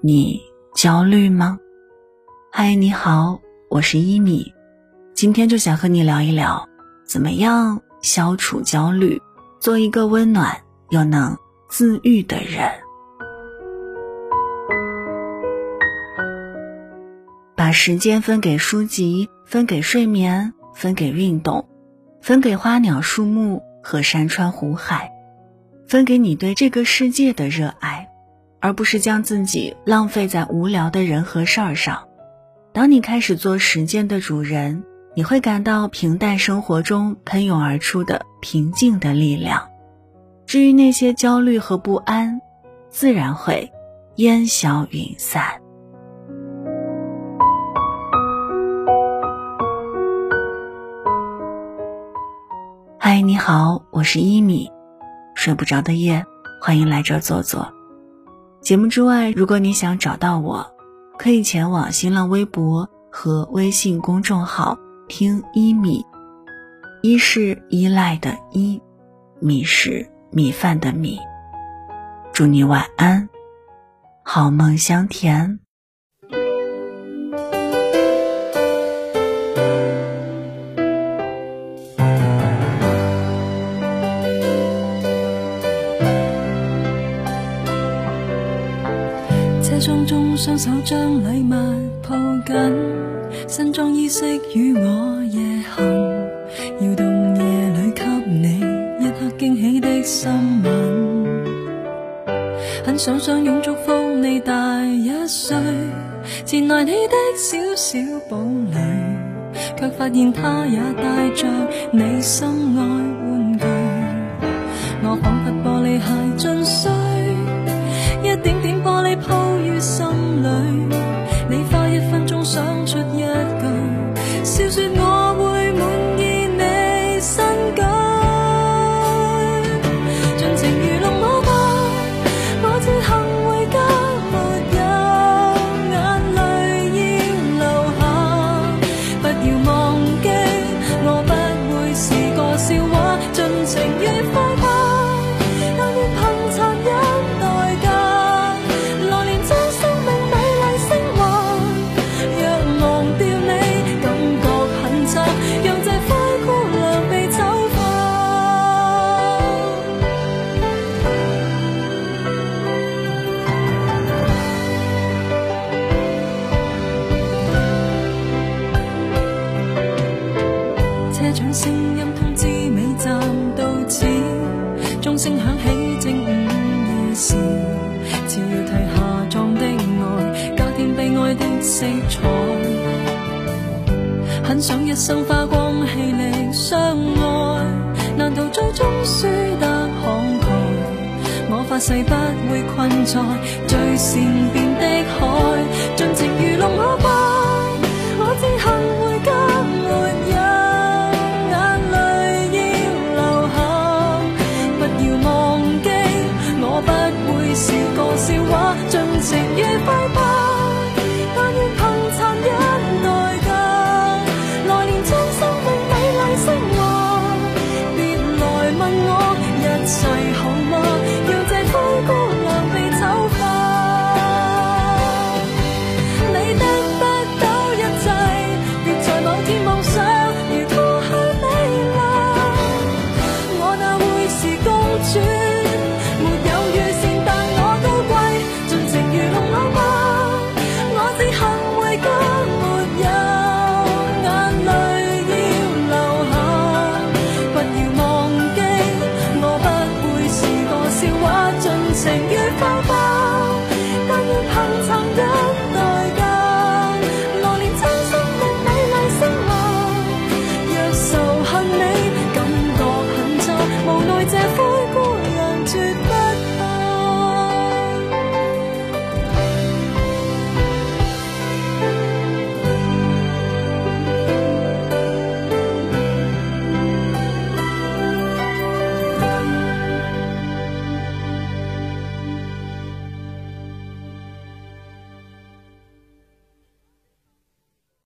你焦虑吗？嗨，你好，我是一米，今天就想和你聊一聊，怎么样消除焦虑，做一个温暖又能自愈的人。把时间分给书籍，分给睡眠，分给运动，分给花鸟树木和山川湖海，分给你对这个世界的热爱。而不是将自己浪费在无聊的人和事儿上。当你开始做时间的主人，你会感到平淡生活中喷涌而出的平静的力量。至于那些焦虑和不安，自然会烟消云散。嗨，你好，我是一米。睡不着的夜，欢迎来这坐坐。节目之外，如果你想找到我，可以前往新浪微博和微信公众号听一米。一是依赖的依，米是米饭的米。祝你晚安，好梦香甜。车中双手将礼物抱紧，新装衣饰与我夜行，摇动夜里给你一刻惊喜的心吻。很想相拥祝福你大一岁，前来你的小小堡垒，却发现他也带着你心爱尽情愉快乐，但要凭残忍代价。来年将生命美丽升华。若忘掉你，感觉很差。让这灰姑娘被丑化。车长声音通知声响起正午夜时，悄要褪下妆的爱，加添悲哀的色彩。很想一生花光气力相爱，难道最终输得慷慨？我发誓不会困在最善变的海，尽情愚弄我吧，是个笑话尽情愉快吧